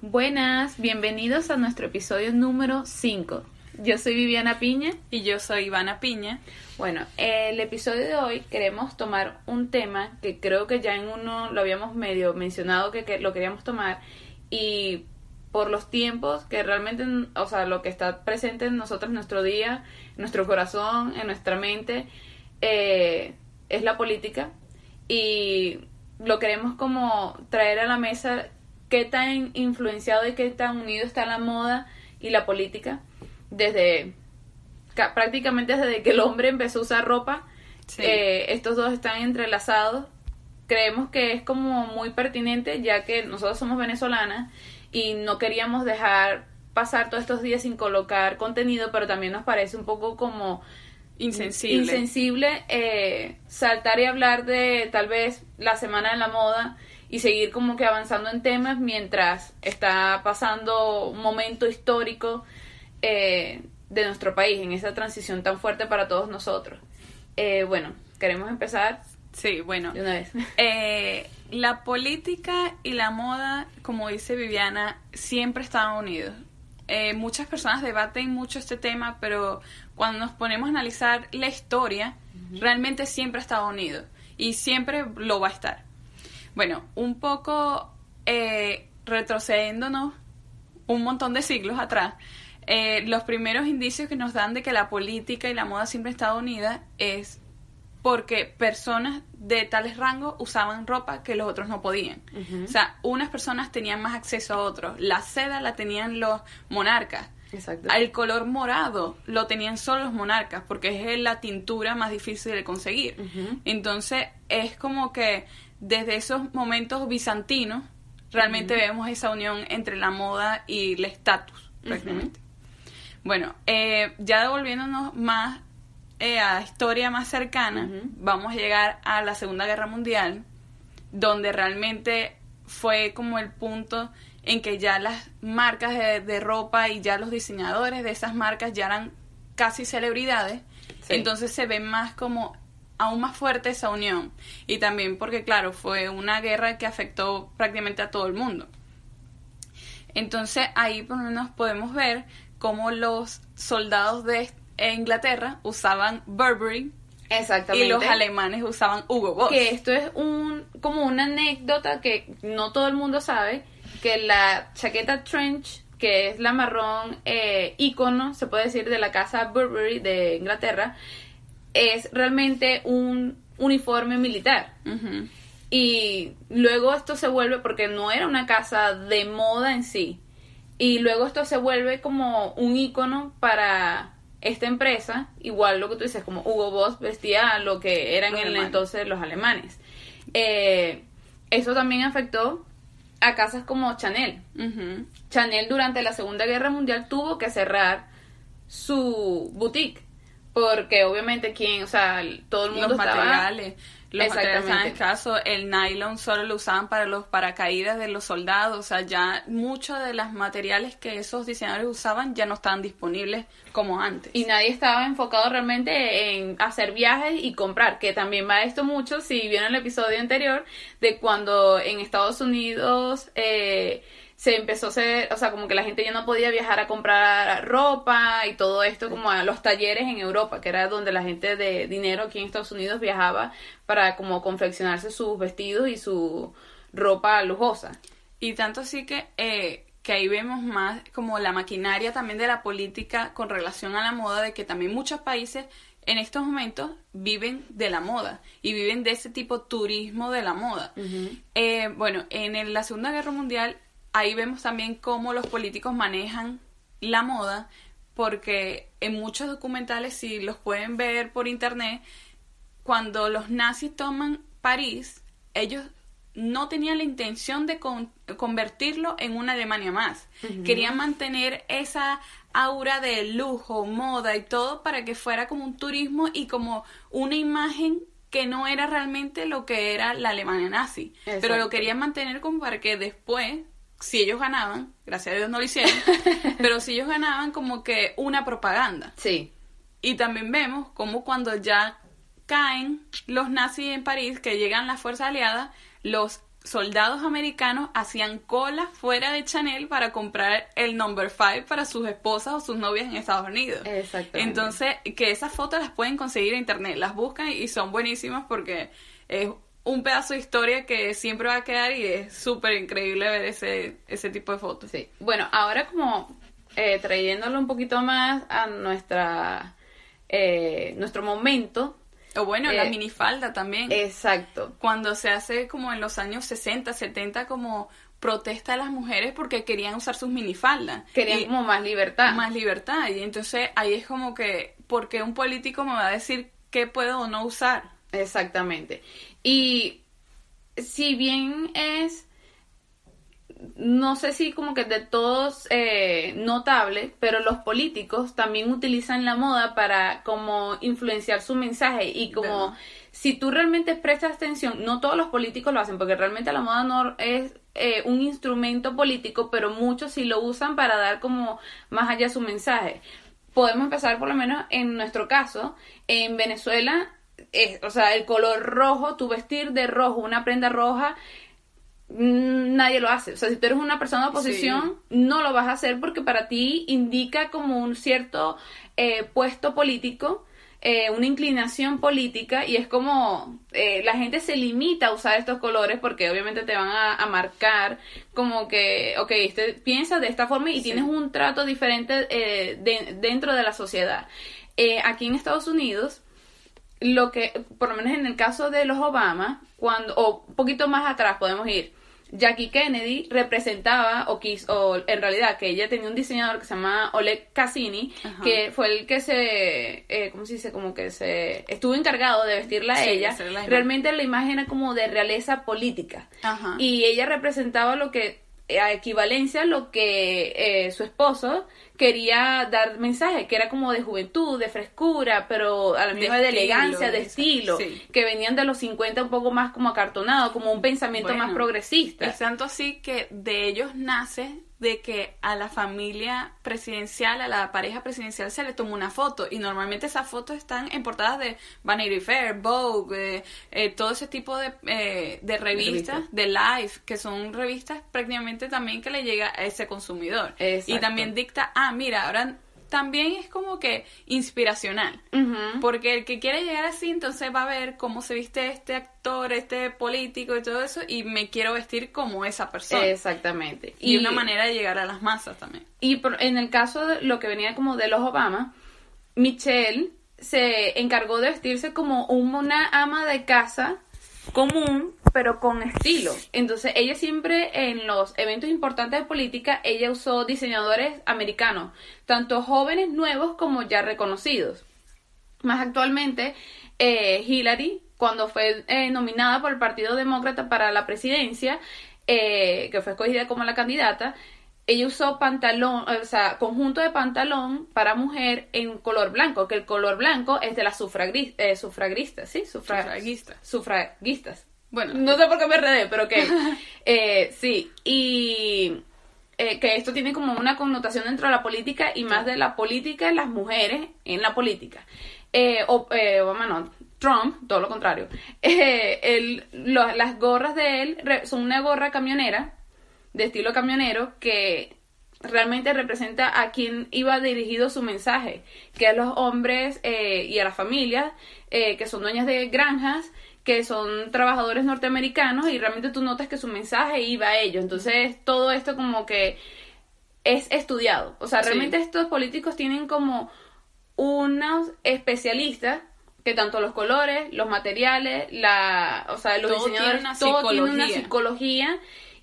Buenas, bienvenidos a nuestro episodio número 5. Yo soy Viviana Piña. Y yo soy Ivana Piña. Bueno, el episodio de hoy queremos tomar un tema que creo que ya en uno lo habíamos medio mencionado que, que lo queríamos tomar y por los tiempos que realmente, o sea, lo que está presente en nosotros, en nuestro día, en nuestro corazón, en nuestra mente, eh, es la política y lo queremos como traer a la mesa qué tan influenciado y qué tan unido está la moda y la política desde prácticamente desde que el hombre empezó a usar ropa eh, estos dos están entrelazados. Creemos que es como muy pertinente ya que nosotros somos venezolanas y no queríamos dejar pasar todos estos días sin colocar contenido pero también nos parece un poco como insensible, insensible eh, saltar y hablar de tal vez la semana de la moda y seguir como que avanzando en temas mientras está pasando un momento histórico eh, de nuestro país en esa transición tan fuerte para todos nosotros. Eh, bueno, queremos empezar. Sí, bueno. De una vez. la política y la moda, como dice Viviana, siempre están unidos. muchas personas debaten mucho este tema, pero cuando nos ponemos a analizar la historia, realmente siempre ha estado unido y siempre lo va a estar. Bueno, un poco eh, retrocediéndonos un montón de siglos atrás, eh, los primeros indicios que nos dan de que la política y la moda siempre han estado unidas es porque personas de tales rangos usaban ropa que los otros no podían. O sea, unas personas tenían más acceso a otros. La seda la tenían los monarcas, Exacto. El color morado lo tenían solo los monarcas porque es la tintura más difícil de conseguir. Entonces es como que desde esos momentos bizantinos realmente vemos esa unión entre la moda y el estatus prácticamente. Bueno, eh, ya devolviéndonos más eh, a historia más cercana, vamos a llegar a la Segunda Guerra Mundial, donde realmente fue como el punto en que ya las marcas de, ropa y ya los diseñadores de esas marcas ya eran casi celebridades, entonces se ve más como aún más fuerte esa unión. Y también porque, claro, fue una guerra que afectó prácticamente a todo el mundo. Entonces ahí por lo menos podemos ver cómo los soldados de Inglaterra usaban Burberry Exactamente. Y los alemanes usaban Hugo Boss. Que esto es un como una anécdota que no todo el mundo sabe, que la chaqueta trench, que es la marrón eh, ícono, se puede decir, de la casa Burberry de Inglaterra, es realmente un uniforme militar. Y luego esto se vuelve, porque no era una casa de moda en sí, y luego esto se vuelve como un icono para esta empresa, igual lo que tú dices, como Hugo Boss vestía lo que eran en el entonces los alemanes. Eh, eso también afectó a casas como Chanel. Chanel durante la Segunda Guerra Mundial tuvo que cerrar su boutique porque obviamente quien, o sea, todo el mundo los materiales, los materiales caso, el nylon solo lo usaban para los paracaídas de los soldados, o sea, ya muchos de los materiales que esos diseñadores usaban ya no estaban disponibles como antes. Y nadie estaba enfocado realmente en hacer viajes y comprar, que también va esto mucho, si vieron el episodio anterior, de cuando en Estados Unidos... Eh, se empezó a hacer, o sea, como que la gente ya no podía viajar a comprar ropa y todo esto, como a los talleres en Europa, que era donde la gente de dinero aquí en Estados Unidos viajaba para como confeccionarse sus vestidos y su ropa lujosa. Y tanto así que, eh, que ahí vemos más como la maquinaria también de la política con relación a la moda, de que también muchos países en estos momentos viven de la moda y viven de ese tipo turismo de la moda. Eh, bueno, en la Segunda Guerra Mundial ahí vemos también cómo los políticos manejan la moda, porque en muchos documentales, si los pueden ver por internet, cuando los nazis toman París, ellos no tenían la intención de convertirlo en una Alemania más. Querían mantener esa aura de lujo, moda y todo para que fuera como un turismo y como una imagen que no era realmente lo que era la Alemania nazi. Pero lo querían mantener como para que después si ellos ganaban, gracias a Dios no lo hicieron, pero si ellos ganaban como que una propaganda. Sí. Y también vemos como cuando ya caen los nazis en París, que llegan las fuerzas aliadas, los soldados americanos hacían cola fuera de Chanel para comprar el number five para sus esposas o sus novias en Estados Unidos. Exactamente. Entonces, que esas fotos las pueden conseguir en internet, las buscan y son buenísimas porque es un pedazo de historia que siempre va a quedar y es súper increíble ver ese, ese tipo de fotos. Sí. Bueno, ahora como eh, trayéndolo un poquito más a nuestra eh, nuestro momento. O bueno, la Eh, minifalda también. Exacto. Cuando se hace como en los años 60, 70 como protesta de las mujeres porque querían usar sus minifaldas. Querían Y- como más libertad. más libertad. Y entonces ahí es como que, porque un político me va a decir qué puedo o no usar? Exactamente. Y si bien es, no sé si como que de todos eh, notable, pero los políticos también utilizan la moda para como influenciar su mensaje y como ¿Verdad? si tú realmente prestas atención, no todos los políticos lo hacen porque realmente la moda no es eh, un instrumento político, pero muchos sí lo usan para dar como más allá su mensaje. Podemos empezar por lo menos en nuestro caso, en Venezuela, es, o sea, el color rojo, tu vestir de rojo, una prenda roja, mm, nadie lo hace. O sea, si tú eres una persona de oposición, no lo vas a hacer porque para ti indica como un cierto eh, puesto político, eh, una inclinación política y es como eh, la gente se limita a usar estos colores porque obviamente te van a, a marcar como que, ok, este piensa de esta forma y Sí. tienes un trato diferente eh, de- dentro de la sociedad. Aquí en Estados Unidos, lo que, por lo menos en el caso de los Obama, cuando, o un poquito más atrás podemos ir, Jackie Kennedy representaba, o quiso, o en realidad que ella tenía un diseñador que se llama Oleg Cassini, Ajá. que fue el que se, eh, ¿cómo se dice? Como que se estuvo encargado de vestirla a ella. la. Realmente la imagen era como de realeza política. Ajá. Y ella representaba lo que, a equivalencia, lo que eh, su esposo quería dar mensaje, que era como de juventud, de frescura, pero a la De misma de estilo, elegancia, de de- estilo, sí. que venían de los 50 un poco más como acartonado, como un pensamiento Bueno, más progresista. Es tanto así que de ellos nace de que a la familia presidencial, a la pareja presidencial se le tomó una foto y normalmente esas fotos están en portadas de Vanity Fair, Vogue, eh, eh, todo ese tipo de, eh, de revistas, de Life, que son revistas prácticamente también que le llega a ese consumidor. Exacto. Y también dicta, ah, mira, ahora también es como que inspiracional. Porque el que quiere llegar así, entonces va a ver cómo se viste este actor, este político y todo eso, y me quiero vestir como esa persona. Exactamente. y una manera de llegar a las masas también. Y por- en el caso de lo que venía como de los Obama, Michelle se encargó de vestirse como una ama de casa común, pero con estilo. Entonces, ella siempre en los eventos importantes de política, ella usó diseñadores americanos, tanto jóvenes nuevos como ya reconocidos. Más actualmente, eh, Hillary, cuando fue eh, nominada por el Partido Demócrata para la presidencia, eh, que fue escogida como la candidata, ella usó pantalón, o sea, conjunto de pantalón para mujer en color blanco, que el color blanco es de las sufragri- eh, sufragistas, ¿sí? Sufra- Sufragistas. Sufragistas. Bueno, No sé por qué me enredé, pero ok. Eh, sí, y eh, que esto tiene como una connotación dentro de la política y más de la política, las mujeres en la política. Eh, o, eh, Obama no, Trump, todo lo contrario. Eh, él- lo- las gorras de él son una gorra camionera, de estilo camionero, que realmente representa a quien iba dirigido su mensaje, que a los hombres eh, y a las familias eh, que son dueñas de granjas, que son trabajadores norteamericanos y realmente tú notas que su mensaje iba a ellos. Entonces todo esto como que es estudiado. O sea, Sí. realmente estos políticos tienen como unos especialistas que tanto los colores, los materiales, la, o sea, los Todo diseñadores, tiene todo tiene una psicología.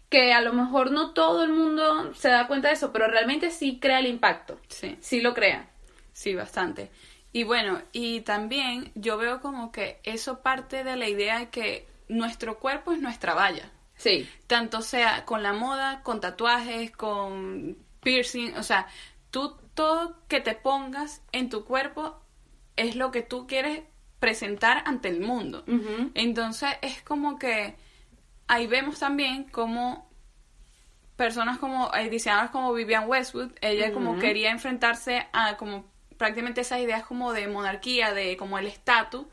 Que a lo mejor no todo el mundo se da cuenta de eso, pero realmente sí crea el impacto. sí. Sí lo crea. Sí, bastante. Y bueno, y también yo veo como que eso parte de la idea de que nuestro cuerpo es nuestra valla. Sí. Tanto sea con la moda, con tatuajes, con piercing, o sea, tú todo que te pongas en tu cuerpo es lo que tú quieres presentar ante el mundo. Entonces es como que ahí vemos también como personas como eh, diseñadoras como Vivian Westwood, ella como quería enfrentarse a como prácticamente esas ideas como de monarquía, de como el estatus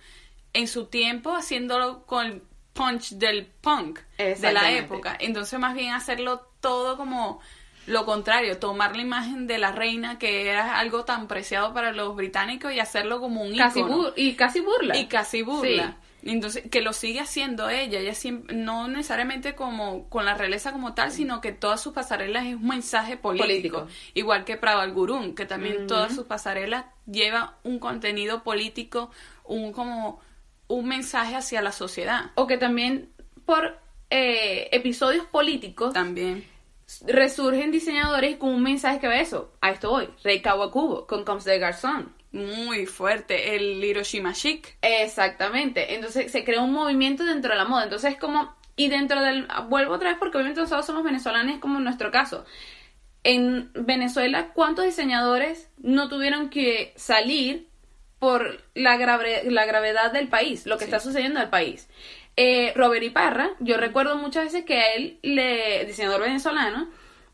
en su tiempo haciéndolo con punch del punk de la época. Entonces, más bien hacerlo todo como lo contrario, tomar la imagen de la reina, que era algo tan preciado para los británicos, y hacerlo como un Casi ícono. y casi burla. Y casi burla. Entonces, que lo sigue haciendo ella, ella siempre, no necesariamente como con la realeza como tal, sino que todas sus pasarelas es un mensaje político. Político. Igual que Prabal Gurung, que también todas sus pasarelas lleva un contenido político, un como un mensaje hacia la sociedad. O que también por eh, episodios políticos También. Resurgen diseñadores con un mensaje que ve eso. A esto voy. Rey Kawakubo con Comes de Garzón. Muy fuerte. El Hiroshima Chic. Exactamente. Entonces se crea un movimiento dentro de la moda. Entonces es como... Y dentro del... Vuelvo otra vez porque obviamente nosotros somos venezolanos como en nuestro caso. En Venezuela, ¿cuántos diseñadores no tuvieron que salir por la, grave- la gravedad del país, lo que Sí. está sucediendo en el país? Eh, Robert Iparra, yo recuerdo muchas veces que a él, le, diseñador venezolano,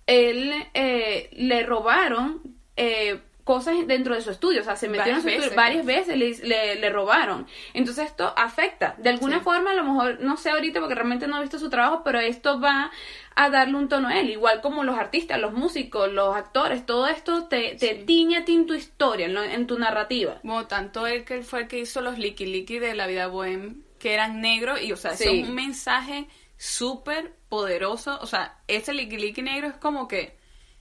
él eh, le robaron eh, cosas dentro de su estudio, o sea, se metió en su estudio veces. varias veces, le, le, le robaron. Entonces esto afecta. De alguna Sí. forma, a lo mejor, no sé ahorita porque realmente no he visto su trabajo, pero esto va a darle un tono a él, igual como los artistas, los músicos, los actores, todo esto te, te Sí. tiñe a ti en tu historia, en, lo- en tu narrativa. Bueno, tanto él que él fue el que hizo los Licky Licky de la vida bohem, que eran negros, y o sea, eso es un mensaje súper poderoso. O sea, ese Licky negro es como que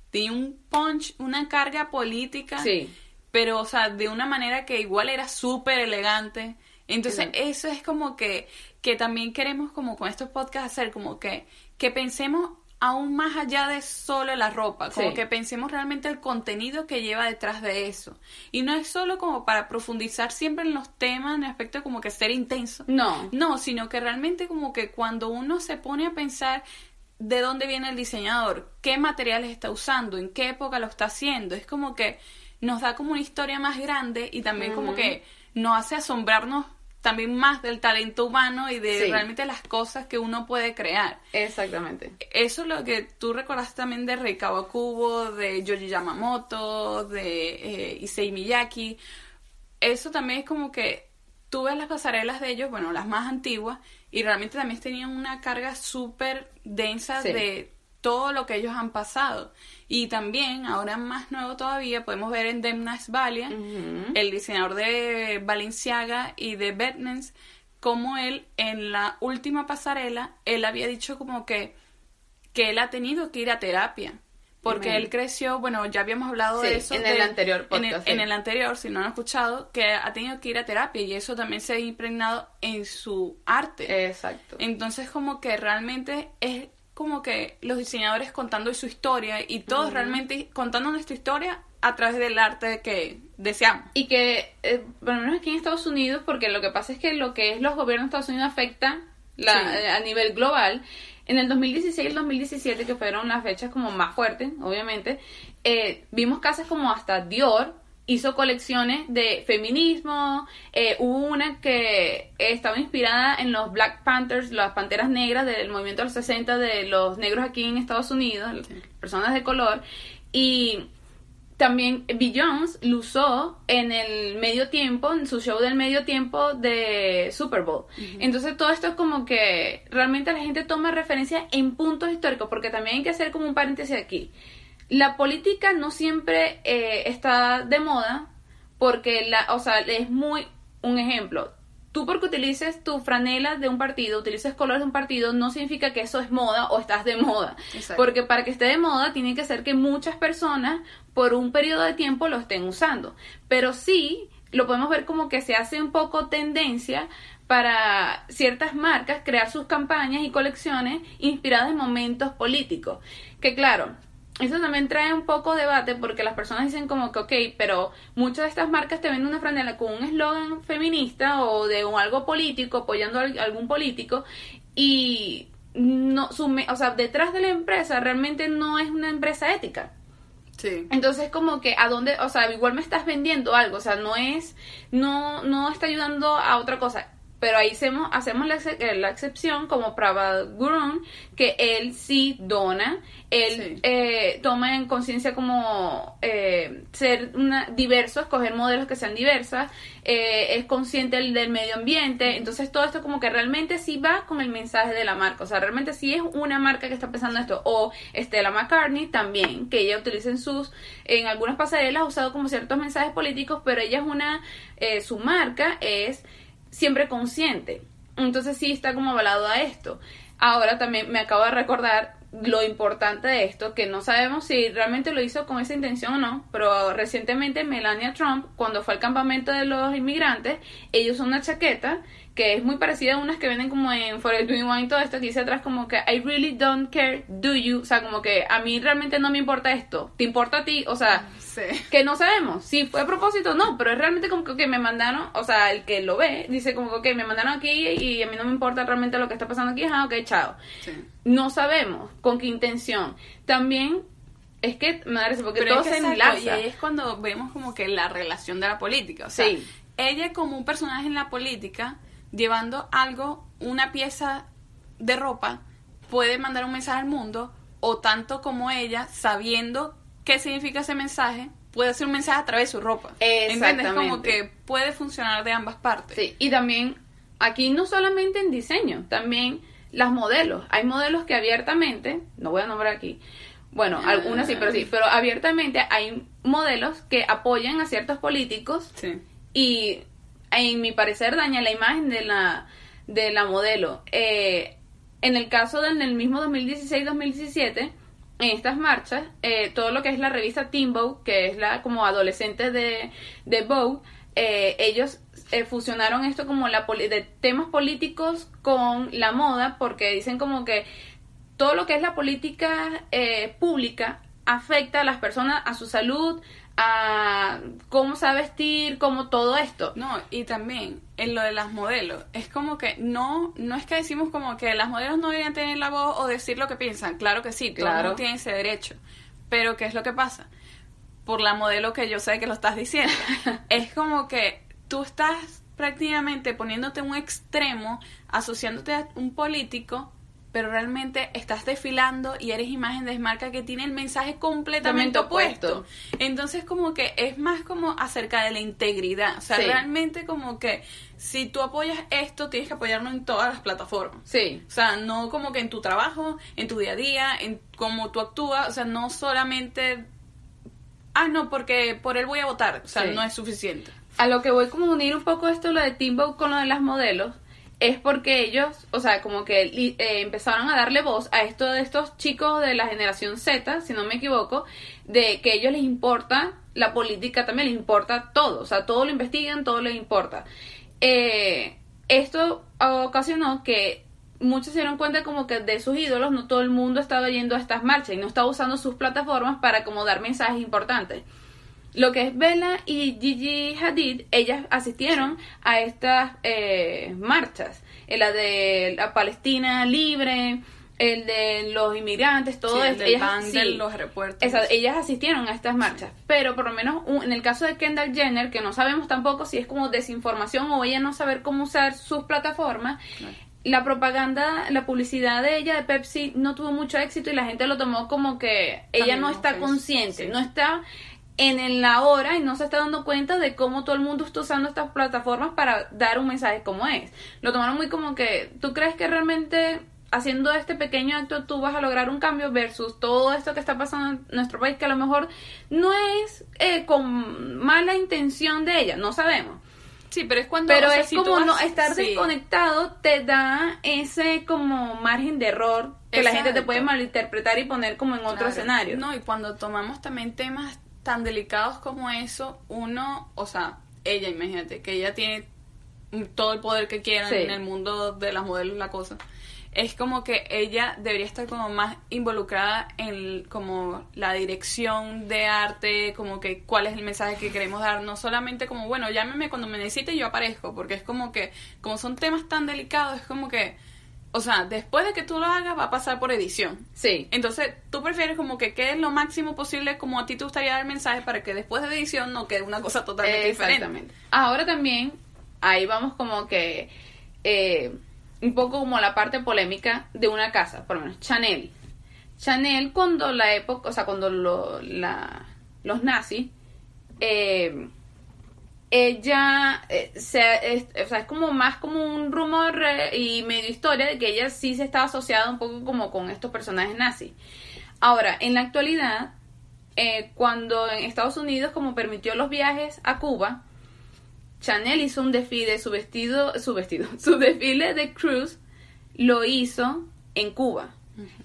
tiene un punch, una carga política, Sí. pero o sea, de una manera que igual era súper elegante. Entonces, Exacto. eso es como que, que también queremos como con estos podcasts hacer como que, que pensemos aún más allá de solo la ropa, como Sí. que pensemos realmente el contenido que lleva detrás de eso. Y no es solo como para profundizar siempre en los temas, en el aspecto como que ser intenso. No. No, sino que realmente como que cuando uno se pone a pensar de dónde viene el diseñador, qué materiales está usando, en qué época lo está haciendo, es como que nos da como una historia más grande y también como que nos hace asombrarnos también más del talento humano y de Sí. realmente las cosas que uno puede crear. Exactamente. Eso es lo que tú recordaste también de Rei Kawakubo, de Yoji Yamamoto, de eh, Issei Miyake. Eso también es como que tú ves las pasarelas de ellos, bueno, las más antiguas, y realmente también tenían una carga súper densa Sí. de todo lo que ellos han pasado. Y también, ahora más nuevo todavía, podemos ver en Demnas Valiant, Ujú. el diseñador de Balenciaga y de Bertens, como él en la última pasarela, él había dicho como que, que él ha tenido que ir a terapia. Porque él creció, bueno, ya habíamos hablado Sí, de eso. en el anterior en el- podcast, en el anterior, si no han escuchado, que ha tenido que ir a terapia y eso también se ha impregnado en su arte. Exacto. Entonces como que realmente es como que los diseñadores contando su historia y todos realmente contando nuestra historia a través del arte que deseamos. Y que, eh, por lo menos aquí en Estados Unidos, porque lo que pasa es que lo que es los gobiernos de Estados Unidos afecta la, Sí. eh, a nivel global. En el 2016 y el 2017, que fueron las fechas como más fuertes, obviamente, eh, vimos casas como hasta Dior hizo colecciones de feminismo, eh, hubo una que estaba inspirada en los Black Panthers, las panteras negras del movimiento de los 60 de los negros aquí en Estados Unidos, Sí. personas de color, y también Jones lo usó en el medio tiempo, en su show del medio tiempo de Super Bowl. Entonces todo esto es como que realmente la gente toma referencia en puntos históricos, porque también hay que hacer como un paréntesis aquí. La política no siempre eh, está de moda, porque la, o sea, es muy un ejemplo. Tú porque utilices tu franela de un partido, utilices colores de un partido, no significa que eso es moda o estás de moda. Exacto. Porque para que esté de moda tiene que ser que muchas personas por un periodo de tiempo lo estén usando. Pero sí, lo podemos ver como que se hace un poco tendencia para ciertas marcas crear sus campañas y colecciones inspiradas en momentos políticos. Que claro, eso también trae un poco de debate porque las personas dicen como que, ok, pero muchas de estas marcas te venden una franela con un eslogan feminista o de un algo político, apoyando a al- algún político y no, su, me- o sea, detrás de la empresa realmente no es una empresa ética. Sí. Entonces como que a dónde, o sea, igual me estás vendiendo algo, o sea, no es, no, no está ayudando a otra cosa. Pero ahí hacemos, hacemos la, eh, la excepción como Prabhat Gurung, que él sí dona, él Sí. eh, toma en conciencia como eh, ser una, diverso, escoger modelos que sean diversas, eh, es consciente del, del medio ambiente, entonces todo esto como que realmente sí va con el mensaje de la marca, o sea, realmente sí es una marca que está pensando esto, o Stella McCartney también, que ella utiliza en sus, en algunas pasarelas ha usado como ciertos mensajes políticos, pero ella es una, eh, su marca es siempre consciente. Entonces sí está como avalado a esto. Ahora también me acabo de recordar lo importante de esto, que no sabemos si realmente lo hizo con esa intención o no, pero recientemente Melania Trump, cuando fue al campamento de los inmigrantes, ella usó una chaqueta que es muy parecida a unas que venden como en Forever 21 y todo esto, que dice atrás como que I really don't care, do you? O sea, como que a mí realmente no me importa esto, ¿te importa a ti? O sea, Sí. que no sabemos si fue a propósito o no, pero es realmente como que me mandaron, o sea, el que lo ve, dice como que me mandaron aquí y a mí no me importa realmente lo que está pasando aquí, ah, ok, chao. Sí. No sabemos con qué intención. También es que, madre, porque Pero todo es que se enlaza. y ahí es cuando vemos como que la relación de la política. O sea, Sí. ella como un personaje en la política, llevando algo, una pieza de ropa, puede mandar un mensaje al mundo, o tanto como ella, sabiendo qué significa ese mensaje, puede hacer un mensaje a través de su ropa. ¿Entiendes? Como Exactamente. que puede funcionar de ambas partes. Sí, y también aquí no solamente en diseño, también las modelos. Hay modelos que abiertamente, no voy a nombrar aquí, bueno, algunas sí, pero sí, pero abiertamente hay modelos que apoyan a ciertos políticos Sí. y en mi parecer daña la imagen de la de la modelo Eh, en el caso del el mismo 2016-2017 en estas marchas eh, todo lo que es la revista Teen Vogue que es la como adolescente de, de Vogue eh, ellos eh, fusionaron esto como la poli- de temas políticos con la moda porque dicen como que todo lo que es la política eh, pública afecta a las personas, a su salud, a cómo se va a vestir, como todo esto. No, y también en lo de las modelos, es como que no, no es que decimos como que las modelos no deberían tener la voz o decir lo que piensan, claro que sí, todo el Claro. mundo tiene ese derecho, pero ¿qué es lo que pasa? Por la modelo que yo sé que lo estás diciendo, es como que tú estás prácticamente poniéndote un extremo, asociándote a un político, pero realmente estás desfilando y eres imagen de marca que tiene el mensaje completamente opuesto. opuesto. Entonces como que es más como acerca de la integridad. O sea, Sí. realmente como que si tú apoyas esto, tienes que apoyarlo en todas las plataformas. Sí, O sea, no como que en tu trabajo, en tu día a día, en cómo tú actúas. O sea, no solamente... Ah, no, porque por él voy a votar. O sea, Sí. no es suficiente. A lo que voy como unir un poco esto lo de Timbo con lo de las modelos es porque ellos, o sea, como que eh, empezaron a darle voz a esto de estos chicos de la generación Z, si no me equivoco, de que a ellos les importa la política también, les importa todo, o sea, todo lo investigan, todo les importa. Eh, esto ocasionó que muchos se dieron cuenta como que de sus ídolos no todo el mundo estaba yendo a estas marchas y no estaba usando sus plataformas para como dar mensajes importantes. Lo que es Bella y Gigi Hadid, ellas asistieron a estas eh, marchas, en la de la Palestina libre, el de los inmigrantes, todo Sí, el esto. del Ellas- de sí. los aeropuertos. Esa- ellas asistieron a estas marchas, pero por lo menos un- en el caso de Kendall Jenner, que no sabemos tampoco si es como desinformación o ella no saber cómo usar sus plataformas, la propaganda, la publicidad de ella de Pepsi no tuvo mucho éxito y la gente lo tomó como que ella También no está consciente, sí. no está en el ahora y no se está dando cuenta de cómo todo el mundo está usando estas plataformas para dar un mensaje como es. Lo tomaron muy como que, ¿tú crees que realmente haciendo este pequeño acto tú vas a lograr un cambio versus todo esto que está pasando en nuestro país que a lo mejor no es eh, con mala intención de ella, no sabemos. Sí, pero es cuando... Pero o sea, es si como no estar sí. desconectado te da ese como margen de error que la gente te puede malinterpretar y poner como en otro Claro. escenario. No, y cuando tomamos también temas tan delicados como eso, uno, o sea, ella, imagínate, que ella tiene todo el poder que quiera Sí. en el mundo de las modelos, la cosa. Es como que ella debería estar como más involucrada en como la dirección de arte, como que cuál es el mensaje que queremos dar, no solamente como, bueno, llámeme cuando me necesite y yo aparezco, porque es como que, como son temas tan delicados, es como que, o sea, después de que tú lo hagas va a pasar por edición. Sí. Entonces, tú prefieres como que quede lo máximo posible como a ti te gustaría dar el mensaje para que después de edición no quede una cosa totalmente diferente. Exactamente. Ahora también, ahí vamos como que eh, un poco como la parte polémica de una casa, por lo menos Chanel. Chanel cuando la época, o sea, cuando lo- la- los nazis, eh, ella, eh, se, es, o sea, es como más como un rumor eh, y medio historia de que ella sí se estaba asociada un poco como con estos personajes nazis. Ahora, en la actualidad, eh, cuando en Estados Unidos como permitió los viajes a Cuba, Chanel hizo un desfile, su vestido, su vestido, su desfile de cruise lo hizo en Cuba.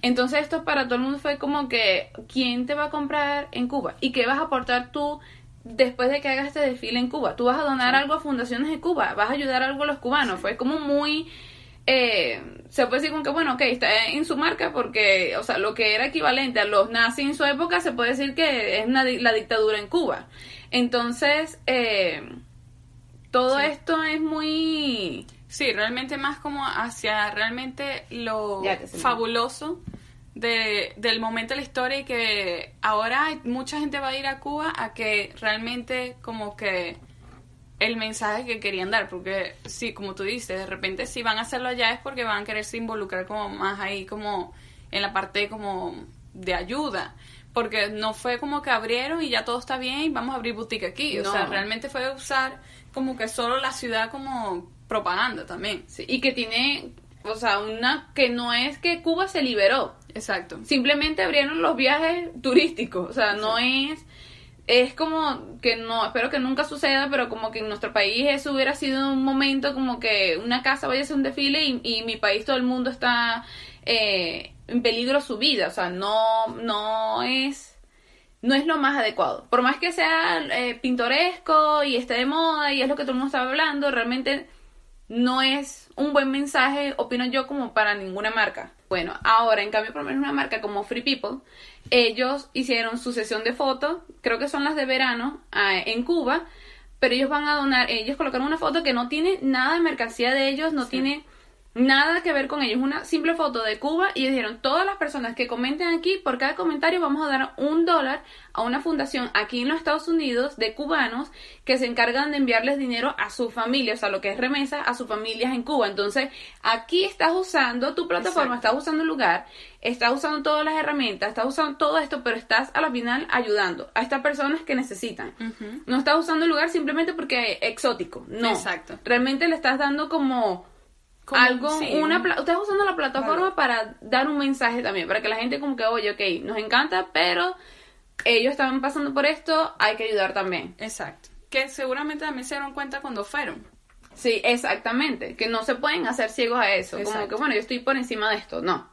Entonces esto para todo el mundo fue como que, ¿quién te va a comprar en Cuba? ¿Y qué vas a aportar tú después de que hagas este desfile en Cuba? ¿Tú vas a donar algo a fundaciones de Cuba? ¿Vas a ayudar algo a los cubanos? Fue como muy... eh, se puede decir como que, bueno, ok, está en su marca porque, o sea, lo que era equivalente a los nazis en su época, se puede decir que es una la dictadura en Cuba. Entonces, eh, todo Sí. esto es muy... Sí, realmente más como hacia realmente lo fabuloso de, del momento de la historia y que ahora mucha gente va a ir a Cuba a que realmente como que el mensaje que querían dar, porque sí, como tú dices, de repente si van a hacerlo allá es porque van a quererse involucrar como más ahí como en la parte como de ayuda, porque no fue como que abrieron y ya todo está bien y vamos a abrir boutique aquí, o sea, realmente fue usar como que solo la ciudad como propaganda también. sí, y que tiene, o sea, una que no es que Cuba se liberó, Exacto. simplemente abrieron los viajes turísticos, o sea, no es es como que no espero que nunca suceda pero como que en nuestro país eso hubiera sido un momento como que una casa vaya a hacer un desfile y, y mi país todo el mundo está eh, en peligro su vida o sea no no es no es lo más adecuado por más que sea eh, pintoresco y esté de moda y es lo que todo el mundo está hablando realmente no es un buen mensaje, opino yo, como para ninguna marca. Bueno, ahora, en cambio, por lo menos una marca como Free People, ellos hicieron su sesión de fotos, creo que son las de verano, ah, en Cuba, pero ellos van a donar, ellos colocaron una foto que no tiene nada de mercancía de ellos, no tiene nada que ver con ellos, una simple foto de Cuba y dijeron, todas las personas que comenten aquí, por cada comentario vamos a dar un dólar a una fundación aquí en los Estados Unidos de cubanos que se encargan de enviarles dinero a su familia, o sea, lo que es remesa a sus familias en Cuba. Entonces, aquí estás usando tu plataforma, Exacto. estás usando el lugar, estás usando todas las herramientas, estás usando todo esto, pero estás a la final ayudando a estas personas que necesitan. No estás usando el lugar simplemente porque es exótico, no. Exacto. Realmente le estás dando como Como, algo, sí, una estás usando la plataforma para dar un mensaje también, para que la gente como que, oye, ok, nos encanta, pero ellos estaban pasando por esto, hay que ayudar también. Exacto. Que seguramente también se dieron cuenta cuando fueron. Sí, exactamente, que no se pueden hacer ciegos a eso, como que, bueno, yo estoy por encima de esto, no.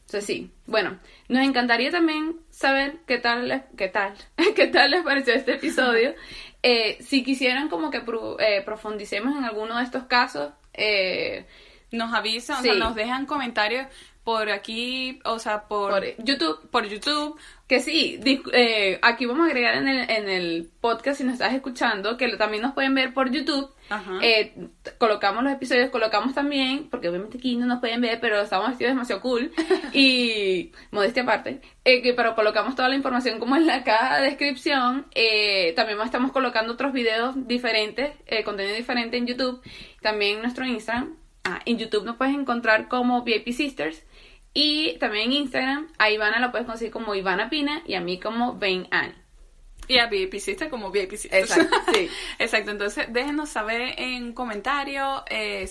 Entonces sí, bueno, nos encantaría también saber qué tal, les- qué tal, qué tal les pareció este episodio. Eh, si quisieran como que pro- eh, profundicemos en alguno de estos casos, eh, Nos avisan, Sí. o sea, nos dejan comentarios por aquí, o sea, por, por YouTube, por YouTube. Que sí, eh, aquí vamos a agregar en el, en el podcast si nos estás escuchando, que lo- también nos pueden ver por YouTube. Ajá. Eh, colocamos los episodios, colocamos también, porque obviamente aquí no nos pueden ver, pero estamos vestidos demasiado cool. y modestia aparte, eh, que, pero colocamos toda la información como en la caja de descripción. Eh, también estamos colocando otros videos diferentes, eh, contenido diferente en YouTube, también en nuestro Instagram. Ah, en YouTube nos puedes encontrar como VIP Sisters. Y también en Instagram, a Ivana la puedes conseguir como Ivana Pina y a mí como Ben Ann. Y a VIP Sister como VIP Sister. Exacto, sí. Exacto, entonces déjenos saber en comentarios, eh,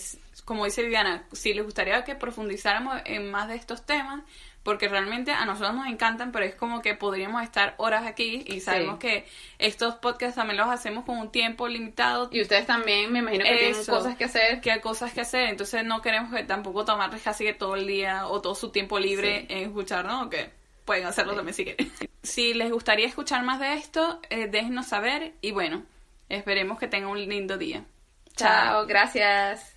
como dice Viviana, si les gustaría que profundizáramos en más de estos temas, porque realmente a nosotros nos encantan, pero es como que podríamos estar horas aquí y sabemos Sí. que estos podcasts también los hacemos con un tiempo limitado, Y ustedes también, me imagino que tienen cosas que hacer. que hay cosas que hacer, entonces no queremos que tampoco tomarles casi que todo el día o todo su tiempo libre Sí. en escucharnos, que pueden hacerlo también si quieren. Si les gustaría escuchar más de esto, eh, déjenos saber y bueno, esperemos que tengan un lindo día. Chao, gracias.